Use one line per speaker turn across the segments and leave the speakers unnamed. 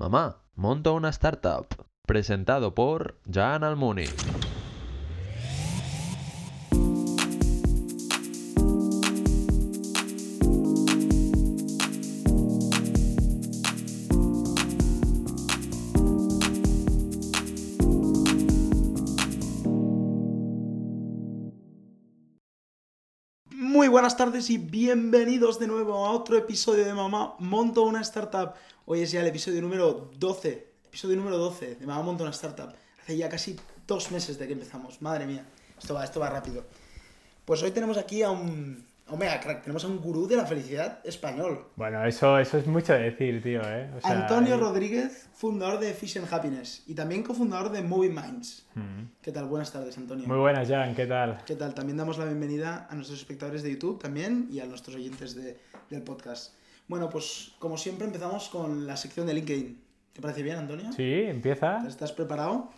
Mamá, monto una startup. Presentado por Jan Almuni.
Muy buenas tardes y bienvenidos de nuevo a otro episodio de Mamá Monto una Startup. Hoy es ya el episodio número 12. Episodio número 12 de Mamá Monto una Startup. Hace ya casi dos meses de que empezamos. Madre mía, esto va, esto va rápido. Pues hoy tenemos aquí a un, a un mega crack, tenemos a un gurú de la felicidad español.
Bueno, eso, eso es mucho decir, tío, ¿eh? O sea,
Antonio Rodríguez, fundador de Fish and Happiness y también cofundador de Moving Minds.
mm.
¿Qué tal? Buenas tardes, Antonio.
Muy buenas, Jan, ¿qué tal?
¿Qué tal? También damos la bienvenida a nuestros espectadores de YouTube también y a nuestros oyentes de- del podcast. Bueno, pues como siempre empezamos con la sección de LinkedIn. ¿Te parece bien, Antonio?
Sí, empieza.
¿Estás preparado?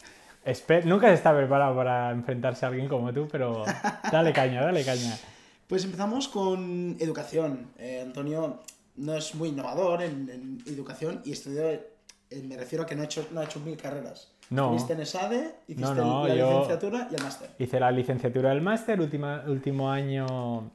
Espe- Nunca se está preparado para enfrentarse a alguien como tú, pero dale caña, dale caña.
Pues empezamos con educación. Eh, Antonio no es muy innovador en, en educación y estudió, eh, me refiero a que no ha hecho, no ha hecho mil carreras.
No.
Estuviste en ESADE, hiciste
No, no,
la
yo-
licenciatura y el máster.
Hice la licenciatura del máster, última, último año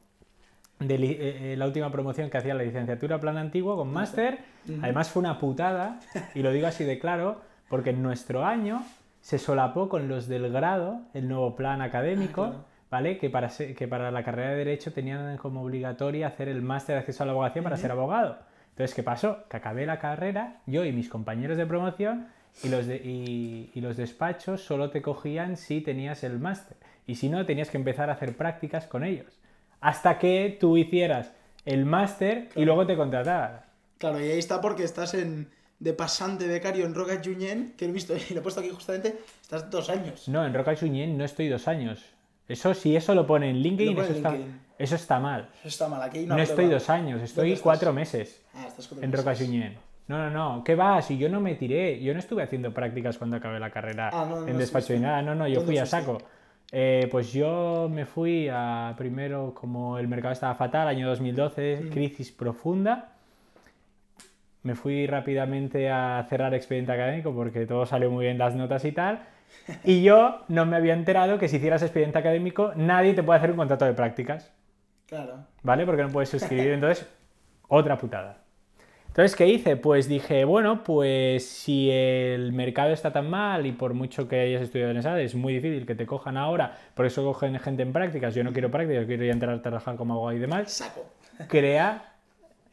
de eh, eh, la última promoción que hacía la licenciatura plan antiguo con máster. Además fue una putada, y lo digo así de claro, porque en nuestro año se solapó con los del grado, el nuevo plan académico,
Ah, claro.
¿vale? Que para, ser- que para la carrera de Derecho tenían como obligatoria hacer el máster de acceso a la abogacía para ser abogado. Entonces, ¿qué pasó? Que acabé la carrera, yo y mis compañeros de promoción, y los, de- y- y los despachos solo te cogían si tenías el máster. Y si no, tenías que empezar a hacer prácticas con ellos. Hasta que tú hicieras el máster y luego te contrataran.
Claro, y ahí está porque estás en de pasante becario en Roca Junyent, que he visto y lo he puesto aquí justamente, estás dos años.
No, en Roca Suñén no estoy dos años. Eso, si eso lo pone en LinkedIn,
pone
eso,
en
está, eso está mal.
Eso está mal, aquí
No, estoy dos años, estoy cuatro meses
Ah, estás cuatro
en
meses.
Roca Suñén. No, no, no, ¿qué va? Si yo no me tiré, yo no estuve haciendo prácticas cuando acabé la carrera
Ah, no, no
en despacho ni nada, no, no, yo
¿Dónde
fui a
fuiste?
Eh, pues yo me fui a primero, como el mercado estaba fatal, año 2012,
Mm.
crisis profunda. Me fui rápidamente a cerrar expediente académico porque todo salió muy bien las notas y tal. Y yo no me había enterado que si hicieras expediente académico nadie te puede hacer un contrato de prácticas,
Claro.
¿vale? Porque no puedes suscribir. Entonces, otra putada. Entonces, ¿qué hice? Pues dije, bueno, pues si el mercado está tan mal y por mucho que hayas estudiado en esa, es muy difícil que te cojan ahora, por eso cogen gente en prácticas, yo no quiero prácticas, yo quiero ya entrar a trabajar como abogado y demás,
Saco.
crea,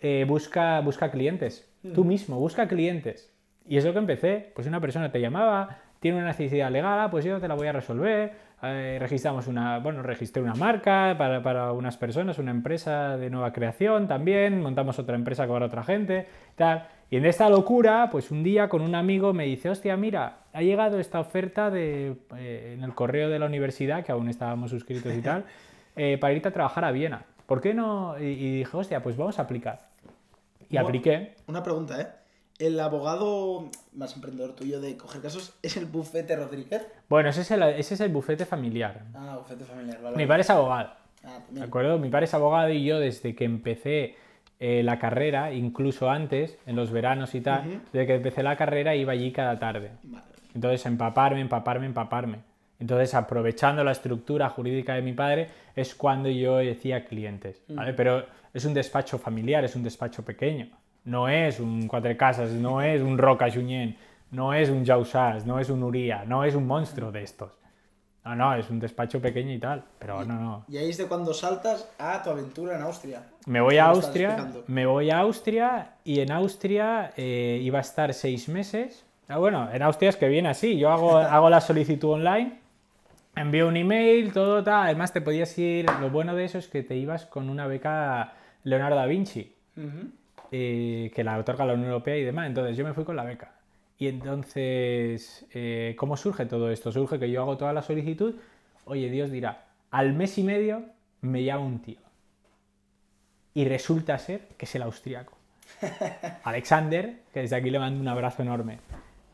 eh, busca, busca clientes. Tú mismo, busca clientes. Y es lo que empecé. Pues una persona te llamaba, tiene una necesidad legal, ah, pues yo te la voy a resolver. Eh, registramos una, bueno, registré una marca para, para unas personas, una empresa de nueva creación también, montamos otra empresa con otra gente, tal. Y en esta locura, pues un día con un amigo me dice, hostia, mira, ha llegado esta oferta de, eh, en el correo de la universidad, que aún estábamos suscritos y tal, eh, para irte a trabajar a Viena. ¿Por qué no? Y, y dije, hostia, pues vamos a aplicar. Y
Bueno.
apliqué.
Una pregunta, ¿eh? El abogado más emprendedor tuyo de coger casos es el bufete Rodríguez.
Bueno, ese es el, ese es el bufete familiar.
Ah, bufete familiar, vale.
Mi padre es abogado,
Ah,
¿de
también.
acuerdo? Mi padre es abogado y yo desde que empecé eh, la carrera, incluso antes, en los veranos y tal, desde que empecé la carrera iba allí cada tarde.
Vale.
Entonces, empaparme, empaparme, empaparme. Entonces, aprovechando la estructura jurídica de mi padre, es cuando yo decía clientes, ¿vale? Pero es un despacho familiar, es un despacho pequeño. No es un Cuatro Casas, no es un Roca Junyent, no es un Jausas, no es un Uría, no es un monstruo de estos. No, no, es un despacho pequeño y tal, pero no, no.
Y ahí es de cuando saltas a tu aventura en Austria.
Me voy a Austria, me voy a Austria y en Austria eh, iba a estar seis meses. Ah, bueno, en Austria es que viene así, yo hago, hago la solicitud online, envío un email, todo tal. Además te podías ir, lo bueno de eso es que te ibas con una beca Leonardo da Vinci,
Ujú.
Eh, que la otorga la Unión Europea y demás. Entonces yo me fui con la beca. Y entonces, eh, ¿cómo surge todo esto? Surge que yo hago toda la solicitud, oye, Dios dirá, al mes y medio me llama un tío. Y resulta ser que es el austriaco. Alexander, que desde aquí le mando un abrazo enorme.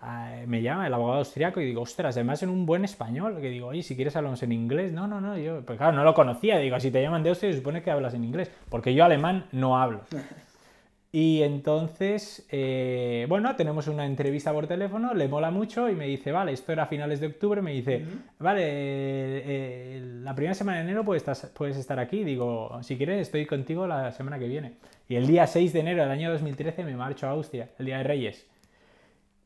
eh, me llama el abogado austriaco y digo, ostras, además en un buen español. Que digo, oye, si quieres hablamos en inglés. No, no, no, yo, pues claro, no lo conocía. Digo, si te llaman de Austria, se supone que hablas en inglés. Porque yo alemán no hablo. Y entonces, eh, bueno, tenemos una entrevista por teléfono, le mola mucho y me dice, vale, esto era a finales de octubre, me dice, vale, eh, eh, la primera semana de enero puedes estar, puedes estar aquí. Digo, si quieres, estoy contigo la semana que viene. Y el día 6 de enero del año 2013 me marcho a Austria, el día de Reyes.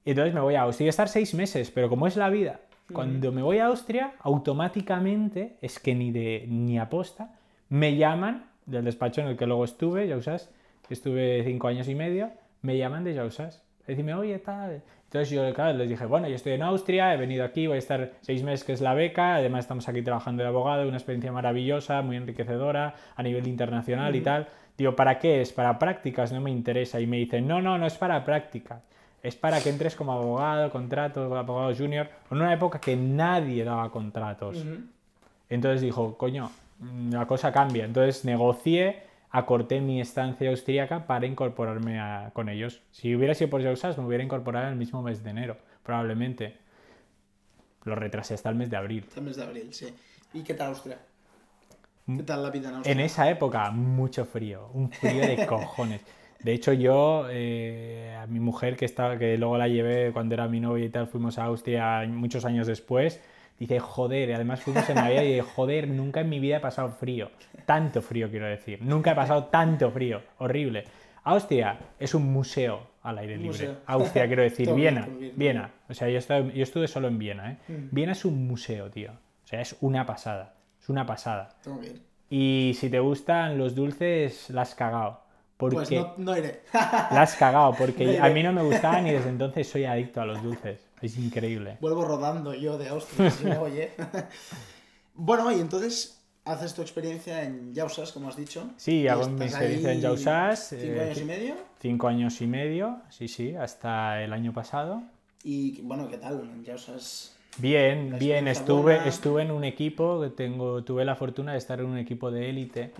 Y entonces me voy a Austria. Voy a estar seis meses, pero como es la vida, cuando me voy a Austria, automáticamente, es que ni de ni aposta, me llaman del despacho en el que luego estuve, Jausas, que estuve cinco años y medio, me llaman de Jausas. Decime, oye, tal. Entonces yo claro, les dije, bueno, yo estoy en Austria, he venido aquí, voy a estar seis meses, que es la beca, además estamos aquí trabajando de abogado, una experiencia maravillosa, muy enriquecedora a nivel internacional y tal. Digo, ¿para qué es? Para prácticas, no me interesa. Y me dicen, no, no, no es para prácticas. Es para que entres como abogado, contrato, abogado junior, en una época que nadie daba contratos.
Ujú.
Entonces dijo, coño, la cosa cambia. Entonces negocié, acorté mi estancia austríaca para incorporarme a- con ellos. Si hubiera sido por Jausas, me hubiera incorporado el mismo mes de enero, probablemente. Lo retrasé hasta el mes de abril.
Hasta el mes de abril, sí. ¿Y qué tal Austria? ¿Qué tal la vida en Austria?
En esa época, mucho frío, un frío de cojones. De hecho, yo, eh, a mi mujer, que, estaba, que luego la llevé cuando era mi novia y tal, fuimos a Austria muchos años después, dice, joder, y además fuimos en Navidad y dije, joder, nunca en mi vida he pasado frío. Tanto frío, quiero decir. Nunca he pasado tanto frío. Horrible. Austria es un museo al aire libre.
museo.
Austria, quiero decir, Viena. Viena. O sea, yo, estuve- yo estuve solo en Viena, ¿eh?
Mm.
Viena es un museo, tío. O sea, es una pasada. Es una pasada. Y si te gustan los dulces, la has cagado. Porque
Pues no, no iré.
la has cagado, porque a mí no me gustaban y desde entonces soy adicto a los dulces. Es increíble.
Vuelvo rodando yo de Austria, si me oye. bueno, y entonces haces tu experiencia en Jausas, como has dicho.
Sí, hago mi experiencia en Jausas.
Cinco
eh,
años y medio.
cinco años y medio, sí, sí, hasta el año pasado.
Y bueno, ¿qué tal? En.
Bien, bien, estuve,
buena.
estuve en un equipo, que tengo, tuve la fortuna de estar en un equipo de élite.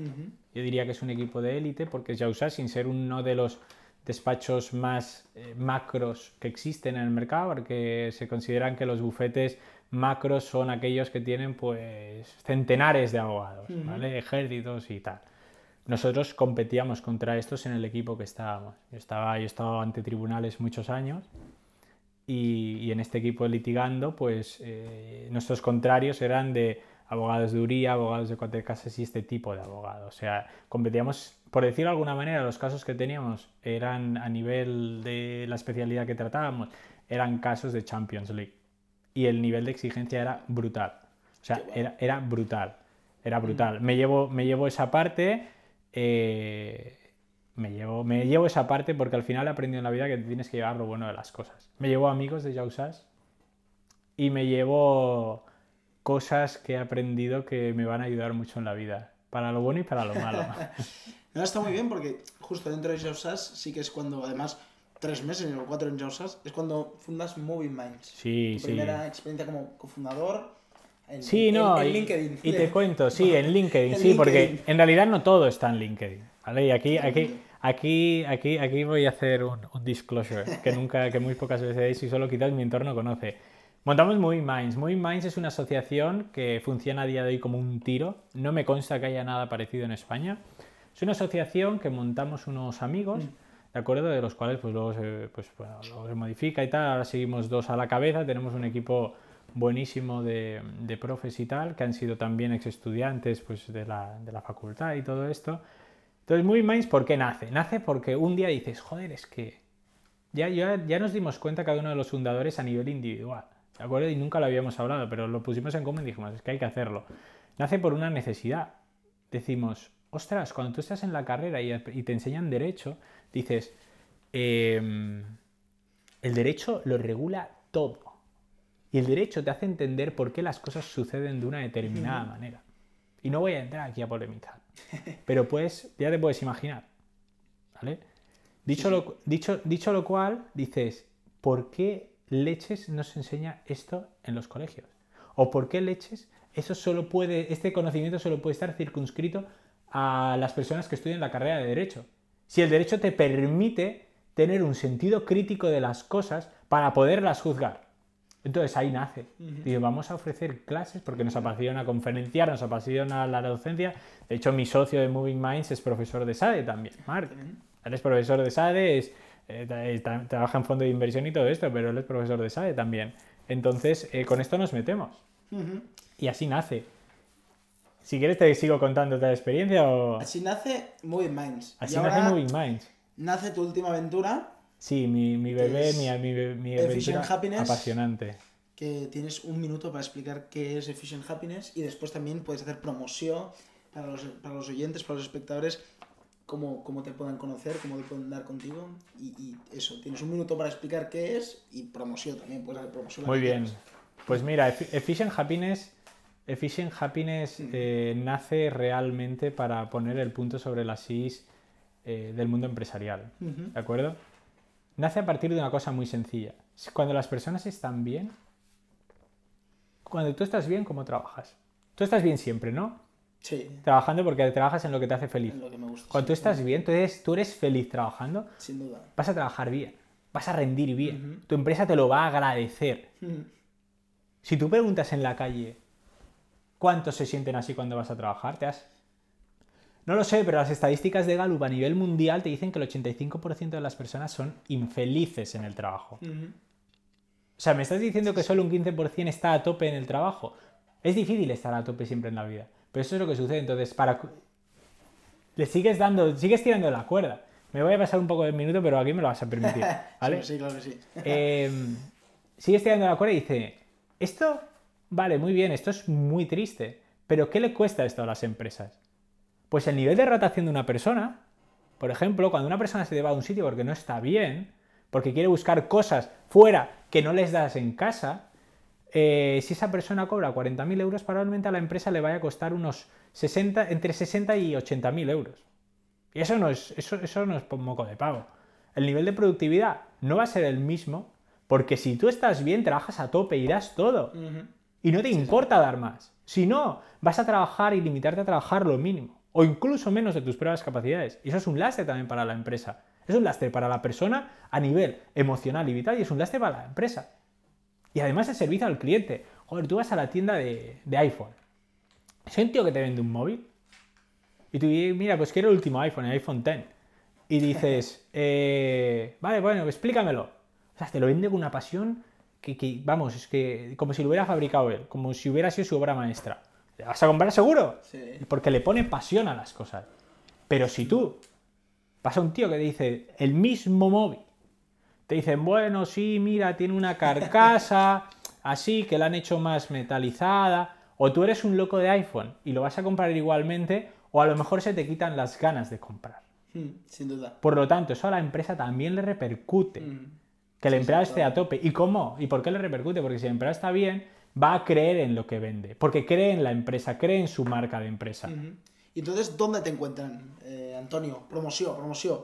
Yo diría que es un equipo de élite porque Jausas, sin ser uno de los despachos más eh, macros que existen en el mercado, porque se consideran que los bufetes macros son aquellos que tienen pues centenares de abogados. ¿vale? Ejércitos y tal. Nosotros competíamos contra estos en el equipo que estábamos. Yo estaba, yo he estado ante tribunales muchos años y, y en este equipo litigando, pues eh, nuestros contrarios eran de abogados de URIA, abogados de cuatro casas y este tipo de abogados. O sea, competíamos, por decirlo de alguna manera, los casos que teníamos eran a nivel de la especialidad que tratábamos, eran casos de Champions League. Y el nivel de exigencia era brutal. O sea, era, era brutal. Era brutal. Me, llevo, me llevo esa parte. eh, me llevo, me llevo esa parte porque al final he aprendido en la vida que te tienes que llevar lo bueno de las cosas. Me llevo amigos de Jausas y me llevo cosas que he aprendido que me van a ayudar mucho en la vida. Para lo bueno y para lo malo.
No, está muy bien porque justo dentro de Jausas sí que es cuando, además, tres meses o cuatro en Jausas, es cuando fundas Moving Minds.
Sí,
tu
sí.
primera experiencia como cofundador. En,
Sí,
en-
no,
en LinkedIn.
y te cuento, sí, en LinkedIn, sí, porque en realidad no todo está en LinkedIn, ¿vale? Y aquí, aquí, aquí, aquí, aquí voy a hacer un, un disclosure que nunca, que muy pocas veces y solo quizás mi entorno conoce. Montamos Moving Minds. Moving Minds es una asociación que funciona a día de hoy como un tiro. No me consta que haya nada parecido en España. Es una asociación que montamos unos amigos, ¿de acuerdo? De los cuales pues luego se, pues, bueno, luego se modifica y tal. Ahora seguimos dos a la cabeza. Tenemos un equipo buenísimo de, de profes y tal, que han sido también ex estudiantes pues, de, la, de la facultad y todo esto. Entonces, Moving Minds, ¿por qué nace? Nace porque un día dices, joder, es que ya, ya, ya nos dimos cuenta cada uno de los fundadores a nivel individual, ¿de acuerdo? Y nunca lo habíamos hablado, pero lo pusimos en común y dijimos, es que hay que hacerlo. Nace por una necesidad. Decimos, ostras, cuando tú estás en la carrera y, y te enseñan derecho, dices, em, el derecho lo regula todo. Y el derecho te hace entender por qué las cosas suceden de una determinada manera. Y no voy a entrar aquí a polemizar. Pero pues, ya te puedes imaginar. ¿Vale? Dicho, Lo, dicho, dicho lo cual, dices, ¿por qué leches no se enseña esto en los colegios? ¿O por qué leches eso solo puede, este conocimiento solo puede estar circunscrito a las personas que estudian la carrera de Derecho? Si el Derecho te permite tener un sentido crítico de las cosas para poderlas juzgar. Entonces ahí nace. Digo, vamos a ofrecer clases porque nos apasiona conferenciar, nos apasiona la docencia. De hecho, mi socio de Moving Minds es profesor de SADE también, Mark. Él es profesor de SADE, es, eh, eh, tra- trabaja en fondo de inversión y todo esto, pero él es profesor de SADE también. Entonces, eh, con esto nos metemos.
Ujú.
Y así nace. Si quieres te sigo contando otra experiencia o...
Así nace Moving Minds.
Así
y
nace
ahora
Moving Minds.
nace tu última aventura,
Sí, mi, mi bebé, mi, mi, mi
Efficient
aventura
Happiness.
apasionante.
que tienes un minuto para explicar qué es Efficient Happiness y después también puedes hacer promoción para los, para los oyentes, para los espectadores, cómo, cómo te puedan conocer, cómo te pueden dar contigo y, y eso, tienes un minuto para explicar qué es y promoción también, puedes hacer promoción.
Muy bien.
quieras.
Pues mira, Effi- Efficient Happiness, Efficient Happiness eh, nace realmente para poner el punto sobre las is eh, del mundo empresarial. ¿De acuerdo? Nace a partir de una cosa muy sencilla. Cuando las personas están bien, cuando tú estás bien, ¿cómo trabajas? Tú estás bien siempre, ¿no?
Sí,
Trabajando porque trabajas en lo que te hace feliz.
es lo que me gusta.
Cuando tú
sí,
estás bien, tú eres, tú eres feliz trabajando,
Sin duda.
vas a trabajar bien, vas a rendir bien. Tu empresa te lo va a agradecer. Si tú preguntas en la calle cuántos se sienten así cuando vas a trabajar, te has... No lo sé, pero las estadísticas de Gallup a nivel mundial te dicen que el 85% de las personas son infelices en el trabajo. O sea, me estás diciendo que solo un 15% está a tope en el trabajo. Es difícil estar a tope siempre en la vida. Pero eso es lo que sucede. Entonces, para... Le sigues dando, sigues tirando la cuerda. Me voy a pasar un poco de minuto, pero aquí me lo vas a permitir. ¿Vale?
Sí, sí, claro que sí.
Eh, sigues tirando la cuerda y dice, esto, vale, muy bien, esto es muy triste, pero ¿qué le cuesta esto a las empresas? Pues el nivel de rotación de una persona, por ejemplo, cuando una persona se va a un sitio porque no está bien, porque quiere buscar cosas fuera que no les das en casa, eh, si esa persona cobra 40.000 euros, probablemente a la empresa le vaya a costar unos 60, entre 60 y 80.000 euros. Y eso no, es, eso, eso no es moco de pago. El nivel de productividad no va a ser el mismo porque si tú estás bien, trabajas a tope y das todo. Y no te importa dar más. Si no, vas a trabajar y limitarte a trabajar lo mínimo. O incluso menos de tus pruebas capacidades. Y eso es un lastre también para la empresa. Es un lastre para la persona a nivel emocional y vital y es un lastre para la empresa. Y además el servicio al cliente. Joder, tú vas a la tienda de, de iPhone. Soy un tío que te vende un móvil. Y tú dices, mira, pues quiero el último iPhone, el iPhone X. Y dices, eh, vale, bueno, explícamelo. O sea, te lo vende con una pasión que, que, vamos, es que como si lo hubiera fabricado él, como si hubiera sido su obra maestra. ¿Le vas a comprar seguro?
Sí.
Porque le pone pasión a las cosas. Pero si tú vas a un tío que te dice el mismo móvil, te dicen, bueno, sí, mira, tiene una carcasa así, que la han hecho más metalizada, o tú eres un loco de iPhone y lo vas a comprar igualmente, o a lo mejor se te quitan las ganas de comprar.
Mm, Sin duda.
Por lo tanto, eso a la empresa también le repercute.
Mm.
Que el
Sí,
empleado
sí,
esté a tope. ¿Y cómo? ¿Y por qué le repercute? Porque si el empleado está bien, va a creer en lo que vende. Porque cree en la empresa, cree en su marca de empresa.
Ujú. Y entonces, ¿dónde te encuentran, eh, Antonio? Promoción, promoción.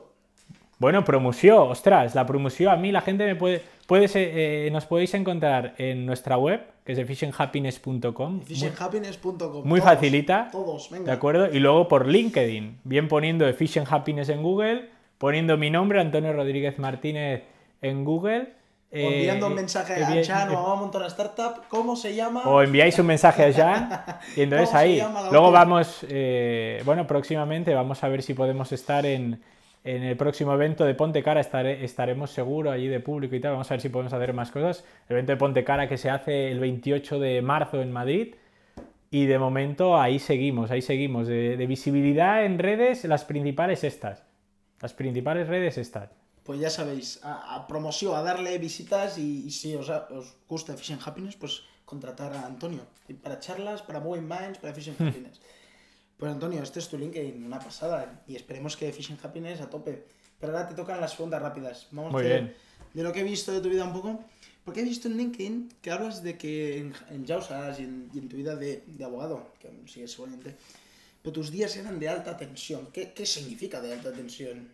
Bueno, promoción, ostras, la promoción a mí la gente me puede, puede ser- eh, nos podéis encontrar en nuestra web, que es efficienthappiness.com.
Efficienthappiness.com.
muy
Todos,
facilita,
Todos, venga.
¿de acuerdo? Y luego por LinkedIn, bien poniendo Efficient Happiness en Google, poniendo mi nombre, Antonio Rodríguez Martínez, en Google.
O enviando
eh,
un mensaje
envi-
a Chan o a Vamos Montar Startup. ¿Cómo se llama?
O enviáis un mensaje a Jan y entonces
¿Cómo se
ahí. Luego vamos, eh, bueno, próximamente vamos a ver si podemos estar en, en el próximo evento de Ponte Cara. Estaremos seguro allí de público y tal. Vamos a ver si podemos hacer más cosas. El evento de Ponte Cara que se hace el 28 de marzo en Madrid. Y de momento ahí seguimos, ahí seguimos. De, de visibilidad en redes, las principales estas. Las principales redes estas.
Pues ya sabéis, a, a promoción, a darle visitas y, y si os, os gusta Efficient Happiness, pues contratar a Antonio. Para charlas, para Moving Minds, para Efficient
Hmm.
Happiness. Pues Antonio, este es tu LinkedIn, una pasada. Y esperemos que Efficient Happiness a tope. Pero ahora te tocan las preguntas rápidas. Vamos
Muy
de,
bien.
de lo que he visto de tu vida un poco. Porque he visto en LinkedIn que hablas de que en, en Jausas y en, y en tu vida de, de abogado, que sigues seguramente, pero tus días eran de alta tensión. ¿Qué, qué significa de alta tensión?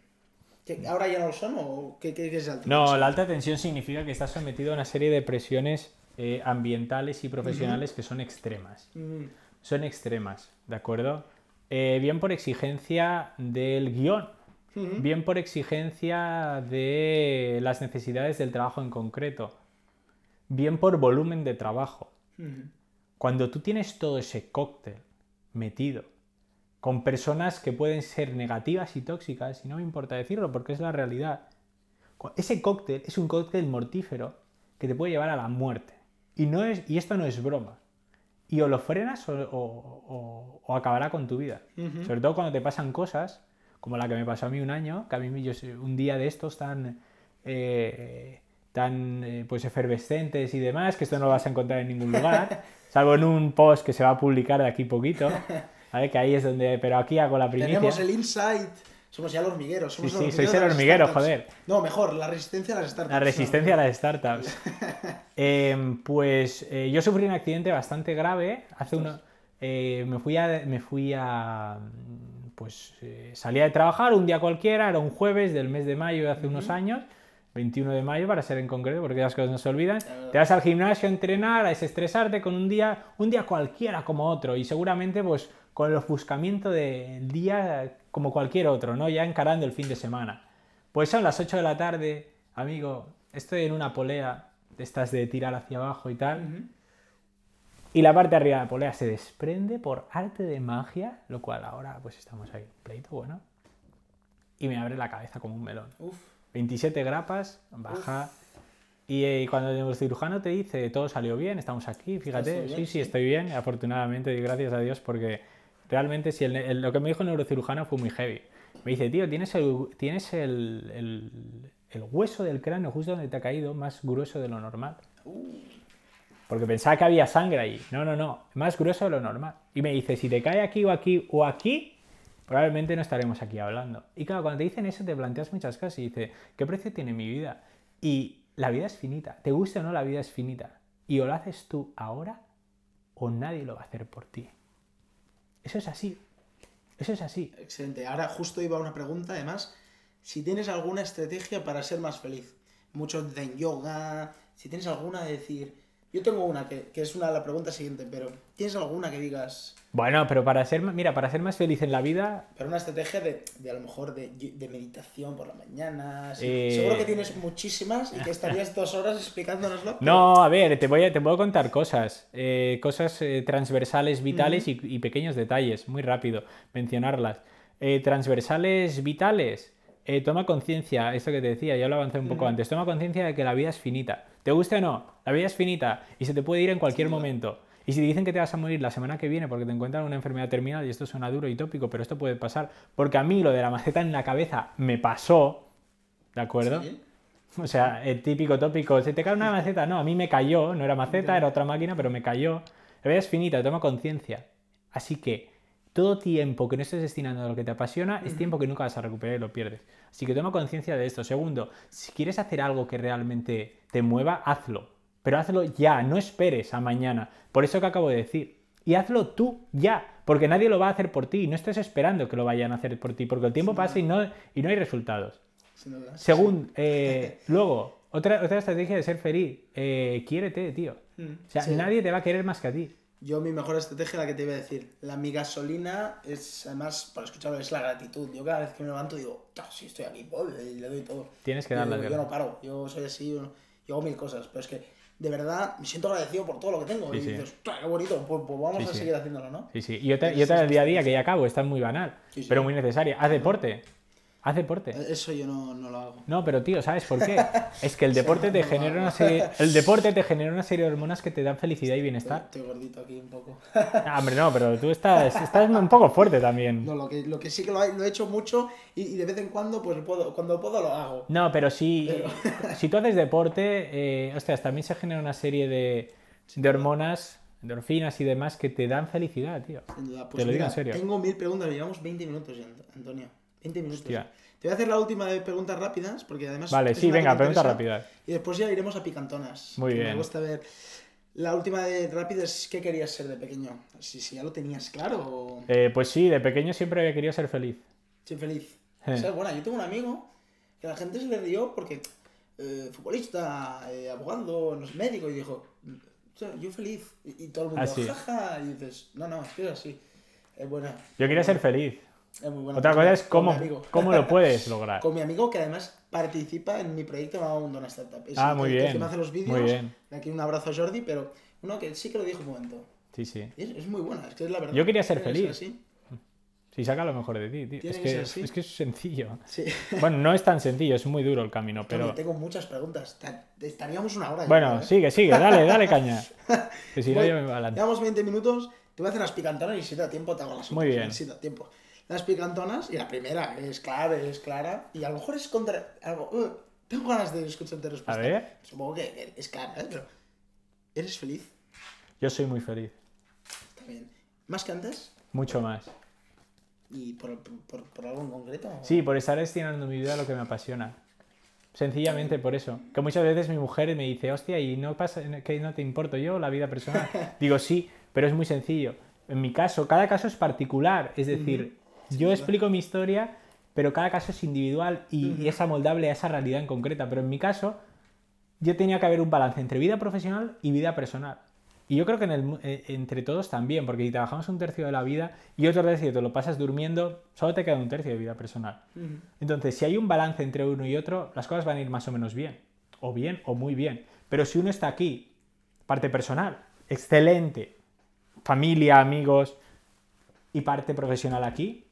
¿Que ¿Ahora ya no lo son o qué, qué- qué es alta
No,
tensión?
la alta tensión significa que estás sometido a una serie de presiones eh, ambientales y profesionales que son extremas.
Mm,
Son extremas, ¿de acuerdo? Eh, bien por exigencia del
guion,
bien por exigencia de las necesidades del trabajo en concreto, bien por volumen de trabajo. Cuando tú tienes todo ese cóctel metido con personas que pueden ser negativas y tóxicas, y no me importa decirlo porque es la realidad. Ese cóctel es un cóctel mortífero que te puede llevar a la muerte. Y, no es, y esto no es broma. Y o lo frenas o, o- acabará con tu vida.
Ujú.
Sobre todo cuando te pasan cosas, como la que me pasó a mí un año, que a mí yo un día de estos tan, eh, tan eh, pues efervescentes y demás, que esto no lo vas a encontrar en ningún lugar, salvo en un post que se va a publicar de aquí poquito, ¿vale? que ahí es donde, pero aquí hago la primicia.
Tenemos el insight. Somos ya el hormiguero. Somos
Sí, sí, sois el hormiguero, joder.
No, mejor, la resistencia a las startups.
La resistencia a las startups. Eh, pues eh, yo sufrí un accidente bastante grave hace uno. eh, me fui a. Me fui a pues eh, salía de trabajar un día cualquiera, era un jueves del mes de mayo de hace unos años, 21 de mayo para ser en concreto, porque las cosas no se olvidan. Te vas al gimnasio a entrenar, a desestresarte con un día, un día cualquiera como otro, y seguramente pues con el ofuscamiento del día como cualquier otro, ¿no? Ya encarando el fin de semana. Pues son las 8 de la tarde, amigo, estoy en una polea de estas de tirar hacia abajo y tal. Y la parte de arriba de la polea se desprende por arte de magia, lo cual ahora pues estamos ahí, pleito, bueno. Y me abre la cabeza como un melón.
Uf.
27 grapas, baja. Y eh, cuando el neurocirujano te dice todo salió bien, estamos aquí, fíjate,
¿Estás bien?
sí, sí, estoy bien, afortunadamente, y gracias a Dios, porque realmente si el- el- lo que me dijo el neurocirujano fue muy heavy. Me dice, tío, tienes el, tienes el, el- el hueso del cráneo justo donde te ha caído más grueso de lo normal. Porque pensaba que había sangre ahí. No, no, no, más grueso de lo normal. Y me dice, si te cae aquí o aquí o aquí, probablemente no estaremos aquí hablando. Y claro, cuando te dicen eso te planteas muchas cosas y dices, ¿qué precio tiene mi vida? Y la vida es finita. Te guste o no, la vida es finita. Y o lo haces tú ahora o nadie lo va a hacer por ti. Eso es así. Eso es así.
Excelente. Ahora justo iba una pregunta, además, si tienes alguna estrategia para ser más feliz. Muchos dicen yoga, si tienes alguna de decir, yo tengo una que, que es una la pregunta siguiente, pero ¿tienes alguna que digas,
Bueno, pero para ser, mira, para ser más feliz en la vida,
pero una estrategia de, de a lo mejor de, de meditación por la mañana? sí.
Eh.
Seguro que tienes muchísimas y que estarías dos horas explicándonoslo. pero-
No, a ver, te voy a, te puedo contar cosas. eh, cosas eh, transversales, vitales y, y pequeños detalles, muy rápido mencionarlas. Transversales, vitales. Eh, toma conciencia, esto que te decía, ya lo avancé un poco antes. Toma conciencia de que la vida es finita. ¿Te guste o no? La vida es finita y se te puede ir en cualquier momento. Y si te dicen que te vas a morir la semana que viene porque te encuentran una enfermedad terminal, y esto suena duro y tópico, pero esto puede pasar, porque a mí lo de la maceta en la cabeza me pasó, ¿de acuerdo?
Sí.
O sea, el típico tópico, se te cae una maceta. No, a mí me cayó, no era maceta, era otra máquina, pero me cayó. La vida es finita, toma conciencia. Así que todo tiempo que no estés destinando a lo que te apasiona es tiempo que nunca vas a recuperar y lo pierdes. Así que toma conciencia de esto. Segundo, si quieres hacer algo que realmente te mueva, hazlo. Pero hazlo ya, no esperes a mañana. Por eso que acabo de decir. Y hazlo tú ya, porque nadie lo va a hacer por ti. No estés esperando que lo vayan a hacer por ti, porque el tiempo pasa y no, y no hay resultados. Según, eh, luego, otra, otra estrategia de ser feliz, eh, quiérete, tío.
Mm,
O sea,
sí.
nadie te va a querer más que a ti.
Yo mi mejor estrategia, la que te iba a decir, la mi gasolina es, además, por escucharlo, es la gratitud. Yo cada vez que me levanto digo, "Ah, sí, estoy aquí, voy", y le doy todo.
Tienes que
Yo
dar las
digo, Yo no paro, yo soy así, yo, yo hago mil cosas, pero es que de verdad me siento agradecido por todo lo que tengo.
Sí,
y
sí.
dices, "Ostras, qué bonito, pues, pues vamos
Sí,
a seguir haciéndolo, ¿no?
Sí, sí. Y otra, y otra del día a día que ya acabo, esta es muy banal, pero muy necesaria. Haz deporte. Haz deporte.
Eh, Eso yo no, no lo hago.
No, pero tío, ¿sabes por qué? Es que el deporte te
no
genera una serie, el deporte te genera una serie de hormonas que te dan felicidad y bienestar.
Estoy gordito aquí un poco.
Ah, hombre, no, pero tú estás, estás un poco fuerte también.
No, lo que, lo que sí que lo he, lo he hecho mucho y, y de vez en cuando, pues puedo, cuando puedo lo hago.
No, pero si, si tú haces deporte, eh, hostias, también se genera una serie de, de hormonas, endorfinas y demás que te dan felicidad, tío.
Sin duda. Pues
Te lo digo en serio.
Tengo mil preguntas, llevamos 20 minutos ya, Ant- Antonio. 20 minutos.
Hostia.
Te voy a hacer la última de preguntas rápidas, porque además.
Vale, sí, venga,
me
pregunta
interesa,
rápida.
Y después ya iremos a picantonas.
Muy bien.
Me gusta ver. La última de rápida es: ¿qué querías ser de pequeño? Si, si ya lo tenías claro o.
Eh, pues sí, de pequeño siempre querido ser feliz.
Soy feliz.
Eh.
O sea, bueno, yo tengo un amigo que la gente se le rió porque. eh, futbolista, eh, abogado, no sé, médico, y dijo: "O sea, Yo feliz. Y, y todo el mundo,
Ah, sí.
jaja. Y dices: No, no, es que es así. Es buena.
Yo quería ser feliz.
Es muy buena.
Otra cosa es cómo, cómo lo puedes lograr.
Con mi amigo que además participa en mi proyecto llamado una Startup. Es
Ah, muy bien,
que me hace los vídeos.
muy bien.
Aquí un abrazo a Jordi, pero uno que sí que lo dijo un momento.
Sí, sí.
Es, es muy buena, es que es la verdad.
Yo quería ser feliz.
así.
Si saca lo mejor de ti, tío. Es
que
que, es que es sencillo.
Sí.
Bueno, no es tan sencillo, es muy duro el camino,
Pero tengo muchas preguntas. Ta- Estaríamos una hora.
Bueno,
¿eh?
sigue, sigue, dale, dale caña. Que si no, yo me.
Llevamos 20 minutos. Te voy a hacer las picantonas y si te da tiempo te hago las
Muy
otras,
bien.
Si te da tiempo. Las picantonas, y la primera es clave, es clara. Y a lo mejor es contra. Algo, uh, tengo ganas de escuchar tu respuesta.
A ver.
Supongo que es clara, ¿eh? Pero. ¿Eres feliz?
Yo soy muy feliz.
Está bien. ¿Más que antes?
Mucho más.
¿Y por, por, por algo en concreto?
Sí, por estar destinando mi vida a lo que me apasiona. Sencillamente por eso. Que muchas veces mi mujer me dice, hostia, ¿y no pasa que no te importo yo la vida personal? Digo, sí, pero es muy sencillo. En mi caso, cada caso es particular. Es decir, yo explico mi historia, pero cada caso es individual y, y es amoldable a esa realidad en concreta. Pero en mi caso, yo tenía que haber un balance entre vida profesional y vida personal. Y yo creo que en el mu- eh, entre todos también, porque si trabajamos un tercio de la vida y otro tercio te lo pasas durmiendo, solo te queda un tercio de vida personal. Entonces, si hay un balance entre uno y otro, las cosas van a ir más o menos bien. O bien o muy bien. Pero si uno está aquí, parte personal, excelente, familia, amigos, y parte profesional aquí,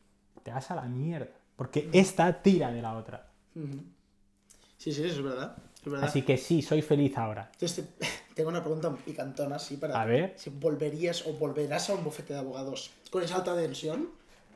te vas a la mierda. Porque esta tira de la otra.
Sí, sí, eso es verdad. Es verdad.
Así que sí, soy feliz ahora.
Entonces, te- tengo una pregunta picantona, así para.
A ver.
Si volverías o volverás a un bufete de abogados con esa alta tensión.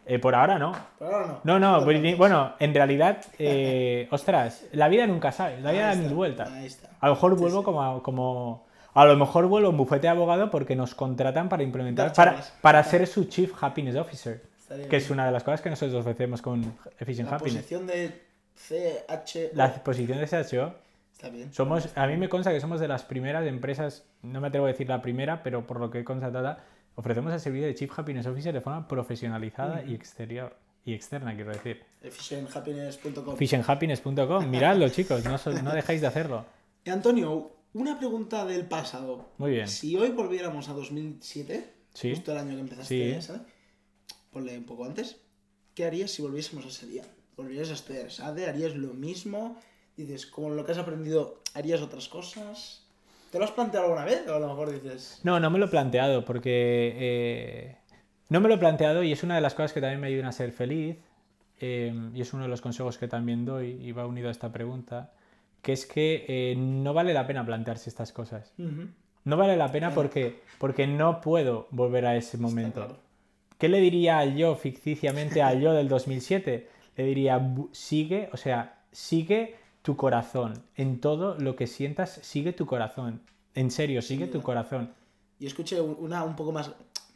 Eh, por ahora no.
Pero ahora no.
No, no, bueno, en realidad, eh, ostras, la vida nunca sabe, la vida da mil vueltas.
ahí está.
A lo mejor
Sí,
vuelvo
sí.
como, a- como... A lo mejor vuelvo a un bufete de abogado porque nos contratan para implementar, para, para ser su Chief Happiness Officer, que es una de las cosas que nosotros ofrecemos con Efficient
La
Happiness.
posición de CH.
La posición de SHO,
Está bien.
somos, a mí me consta que somos de las primeras empresas, no me atrevo a decir la primera, pero por lo que he constatado, ofrecemos el servicio de Chief Happiness Officer de forma profesionalizada y exterior. Y externa, quiero decir.
Efficienthappiness.com.
Efficienthappiness.com, miradlo chicos, no, so- no dejéis de hacerlo.
Eh, Antonio, una pregunta del pasado.
Muy bien.
Si hoy volviéramos a 2007,
Sí.
justo el año que empezaste,
Sí.
¿sabes? Ponle un poco antes. ¿Qué harías si volviésemos a ese día? ¿Volverías a estudiar SADE? ¿Harías lo mismo? Dices, como lo que has aprendido, ¿harías otras cosas? ¿Te lo has planteado alguna vez? O a lo mejor dices,
No, no me lo he planteado porque eh, no me lo he planteado y es una de las cosas que también me ayudan a ser feliz eh, y es uno de los consejos que también doy y va unido a esta pregunta, que es que eh, no vale la pena plantearse estas cosas.
"Ujú,
No vale la pena porque, porque no puedo volver a ese momento.
claro.
¿Qué le diría al yo ficticiamente al yo del 2007? Le diría, "Bu- sigue, o sea, sigue tu corazón. En todo lo que sientas, sigue tu corazón. En serio, sigue tu corazón.
Y escuché un- una un poco más,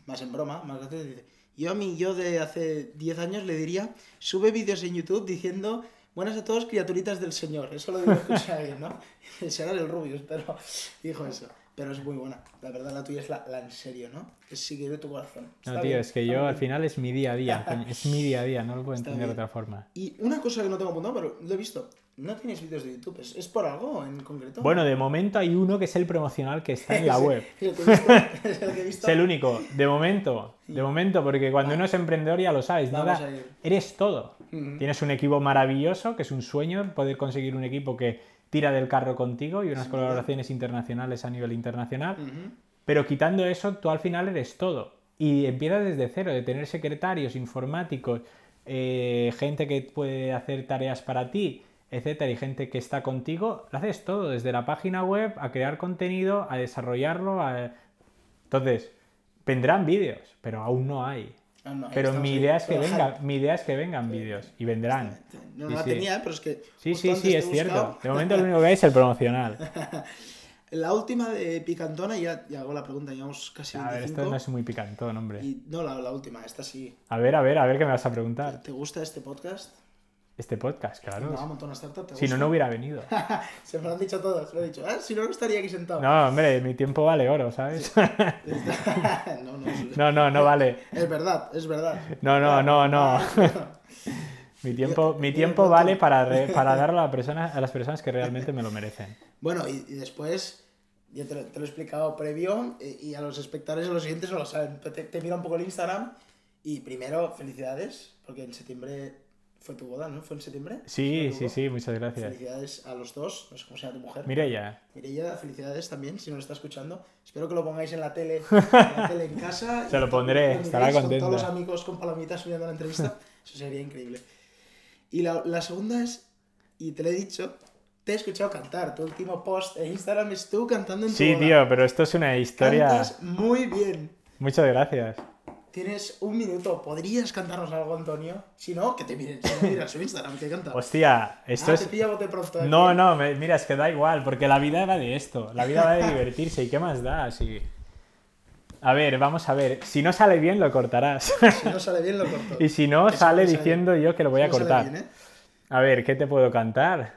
más en broma, más graciosa, dice, yo a mi yo de hace 10 años le diría, sube vídeos en YouTube diciendo, buenas a todos criaturitas del Señor. Eso lo digo escuché a alguien, ¿no? Será el Rubius, pero dijo eso. Pero es muy buena. La verdad, la tuya es la, la en serio, ¿no? Que sigue de tu corazón.
No, tío,
bien,
es que yo al final es mi día a día. Es mi día a día, no lo puedo entender de otra forma.
Y una cosa que no tengo apuntado, pero lo he visto. No tienes vídeos de YouTube. ¿Es, es por algo en concreto?
Bueno, de momento hay uno que es el promocional que está en la web.
Es el que he visto. Es el que he visto.
Es el único, de momento, de momento, porque cuando uno es emprendedor ya lo sabes, no
Vamos
da-
a ir.
eres todo. Tienes un equipo maravilloso, que es un sueño poder conseguir un equipo que tira del carro contigo y unas colaboraciones internacionales a nivel internacional. Pero quitando eso, tú al final eres todo. Y empiezas desde cero, de tener secretarios, informáticos, eh, gente que puede hacer tareas para ti, etcétera, y gente que está contigo, lo haces todo, desde la página web a crear contenido, a desarrollarlo. a- Entonces, vendrán vídeos, pero aún no hay.
Ah, no,
Pero mi idea es que venga, mi idea es que vengan vídeos y vendrán.
No, no
Sí,
la
sí.
tenía, pero es que.
Sí, sí, sí, es cierto. De momento lo único que hay es el promocional.
La última de Picantona, ya, ya hago la pregunta, llevamos casi
A ver,
25.
esto no es muy picantón, hombre.
y, no, la, la última, esta sí.
A ver, a ver, a ver qué me vas a preguntar.
¿Te gusta este podcast?
Este podcast, claro.
No, montón una startup. ¿te
Si no, no hubiera venido.
Se me lo han dicho todos, lo he dicho. Ah, si no, no estaría aquí sentado.
No, hombre, mi tiempo vale oro, ¿sabes?
no, no, es,
No, no, no vale.
es verdad, es verdad.
No, no, no, no. Mi tiempo, mi tiempo
de
vale para, re- para darlo a, la persona, a las personas que realmente me lo merecen.
Bueno, y, y después, yo te, lo- te lo he explicado previo, eh, y a los espectadores, a los siguientes no lo saben. Te, te mira un poco el Instagram, y primero, felicidades, porque en septiembre fue tu boda, ¿no? ¿Fue en septiembre?
Sí,
¿Fue tu
sí, sí, muchas gracias.
Felicidades a los dos, no sé cómo se llama tu mujer.
Mireia,
Mireia, felicidades también, si nos está escuchando. Espero que lo pongáis en la tele en, la tele en casa.
Se lo pondré, estará
Con
contenta.
todos los amigos con palomitas mirando la entrevista. Eso sería increíble. Y la, la segunda es, y te lo he dicho, te he escuchado cantar. Tu último post en Instagram es tú cantando en tu
Sí,
boda.
tío, pero esto es una historia.
Cantas muy bien.
Muchas gracias.
Tienes un minuto. ¿Podrías cantarnos algo, Antonio? Si no, que te miren. Si no, mira su Instagram, que canta.
Hostia, esto
ah,
es.
te pilla bote pronto. ¿eh?
No, no, me- mira, es que da igual, porque la vida va de esto. La vida va de divertirse. ¿Y qué más da? Si... A ver, vamos a ver. Si no sale bien, lo cortarás.
Si no sale bien, lo corto.
y si no,
Eso
sale diciendo yo que lo voy
Si
a
no
cortar.
bien, ¿eh?
A ver, ¿qué te puedo cantar?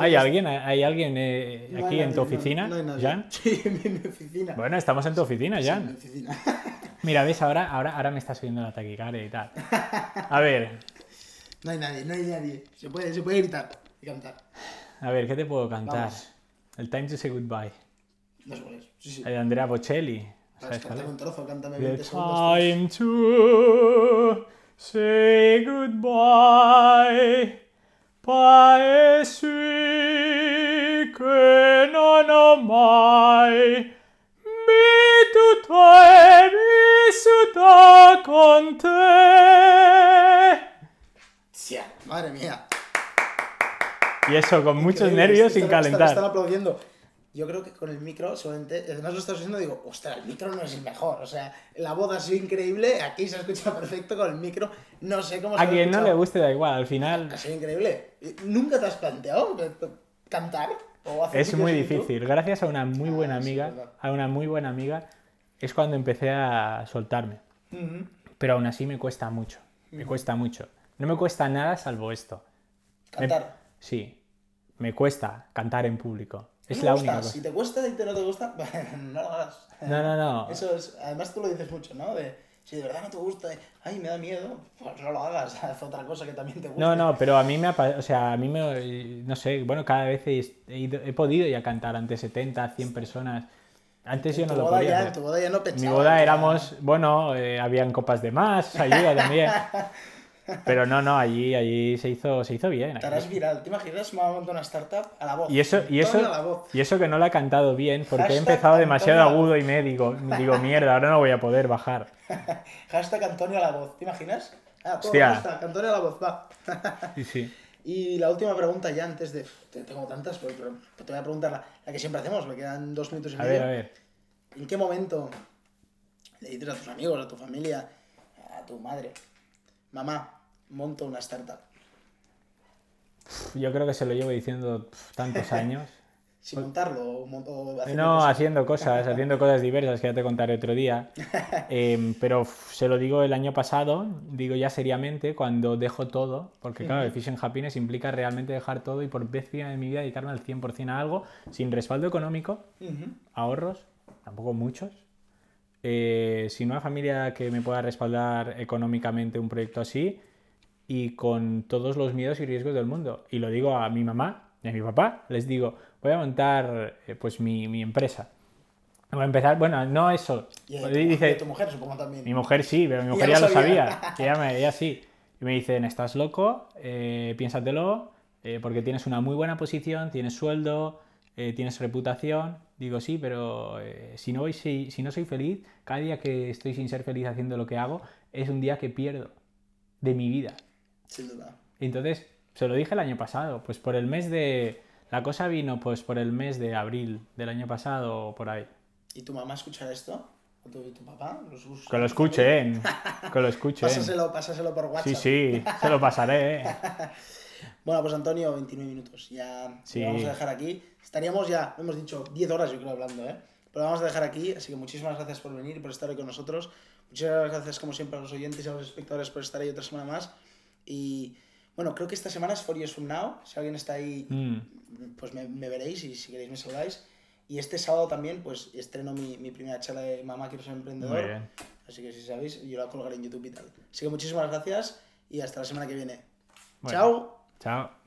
¿Hay alguien, hay alguien eh,
No
aquí en tu oficina,
no.
Jan?
Sí, en mi, oficina.
Bueno, estamos en tu oficina,
Sí, en mi
Jan.
oficina.
Mira, ves, ahora, ahora, ahora me está subiendo la taquicardia y tal. A ver,
No hay nadie, no hay nadie. Se puede, se puede gritar y cantar.
a ver, ¿qué te puedo cantar?
Vamos.
El Time to Say Goodbye.
Bueno. Sí, sí.
El de Andrea Bocelli.
Sabes,
¿Sabes cuál
cántame
es?
un trozo, cántame
The
20 segundos.
time to say goodbye paesi che non ho mai vissuto e vissuto con te.
Tía, madre mía.
Y eso, con muchos nervios
están-
sin
están- Están
calentar.
aplaudiendo. Yo creo que con el micro, seguramente, además lo estás haciendo, digo, ostras, el micro no es el mejor. O sea, la voz ha sido increíble, aquí se ha escuchado perfecto con el micro. No sé cómo se
A quien no le guste da igual, al final
Ha sido increíble. ¿Nunca te has planteado cantar? ¿O hacer
es muy difícil. Gracias a una muy buena
Ah, sí,
amiga, a una muy buena amiga, es cuando empecé a soltarme. Pero aún así me cuesta mucho. Me cuesta mucho. No me cuesta nada salvo esto. Me-
Cantar.
Sí. Me cuesta cantar en público. Es
No
la única cosa.
Si te cuesta y te no te gusta, no lo hagas.
No, no, no.
Eso es, además tú lo dices mucho, ¿no? De, si de verdad no te gusta, ay, me da miedo, pues no lo hagas, haz otra cosa que también te guste.
No, no, pero a mí me o sea, a mí me, no sé, bueno, cada vez he, ido- he podido ya cantar ante 70, 100 personas. Antes yo no lo podía.
ya, en tu boda ya no
En
pensaba.
mi boda éramos, bueno, eh, habían copas de más, ayuda también. Pero no, no, allí, allí se hizo, se hizo bien.
Te harás viral, ¿te imaginas? Me montar una startup a la voz.
Y eso, y eso,
a la voz.
y eso que no lo he cantado bien, porque he
Hashtag
empezado demasiado
Antonio.
agudo y me digo, digo, mierda, ahora no voy a poder bajar.
Hashtag Antonio a la voz, ¿te imaginas? Ah, todo
Hostia.
Antonio a la voz, va.
Sí, sí.
Y la última pregunta ya antes de... te- Tengo tantas, pero, te voy a preguntar la, la que siempre hacemos, me quedan dos minutos y
A
medio.
ver, a ver.
¿En qué momento le dices a tus amigos, a tu familia, a tu madre, mamá, monto una startup?
Yo creo que se lo llevo diciendo tantos años.
Sin montarlo o, o haciendo
No,
cosas.
haciendo cosas, haciendo cosas diversas que ya te contaré otro día. Em, pero se lo digo el año pasado, digo ya seriamente, cuando dejo todo, porque claro, el Fish and Happiness implica realmente dejar todo y por vez primera en mi vida dedicarme al 100% a algo, sin respaldo económico, ahorros, tampoco muchos, eh, sin una familia que me pueda respaldar económicamente un proyecto así y con todos los miedos y riesgos del mundo. Y lo digo a mi mamá y a mi papá, les digo, voy a montar eh, pues mi, mi empresa. Voy a empezar, bueno, no eso.
Y a tu,
Dice,
y a tu mujer, supongo también.
mi mujer sí, pero mi mujer
ya
ya
lo sabía.
ella, me, ella sí. Y me dicen, estás loco, eh, piénsatelo, eh, porque tienes una muy buena posición, tienes sueldo, eh, tienes reputación. Digo, sí, pero eh, si, no voy, si, si no soy feliz, cada día que estoy sin ser feliz haciendo lo que hago, es un día que pierdo de mi vida.
Sin duda.
Entonces, se lo dije el año pasado, pues por el mes de... La cosa vino pues por el mes de abril del año pasado o por ahí.
¿Y tu mamá escuchará esto? ¿O tu, tu papá? ¿Los
Que lo escuchen, que lo escuchen.
Pásaselo, pásaselo por WhatsApp.
Sí, sí, se lo pasaré. ¿eh?
Bueno, pues Antonio, 29 minutos. Ya
Sí.
lo vamos a dejar aquí. Estaríamos ya, hemos dicho, 10 horas yo creo hablando, ¿eh? Pero lo vamos a dejar aquí, así que muchísimas gracias por venir por estar hoy con nosotros. Muchísimas gracias, como siempre, a los oyentes y a los espectadores por estar ahí otra semana más. Y bueno, creo que esta semana es For Years From Now. Si alguien está ahí,
Mm,
pues me, me veréis y si queréis me saludáis. Y este sábado también, pues estreno mi, mi primera charla de Mamá Quiero Ser Emprendedor.
muy bien.
Así que si sabéis, yo la colgaré en YouTube y tal. Así que muchísimas gracias y hasta la semana que viene.
Bueno.
Chao.
Chao.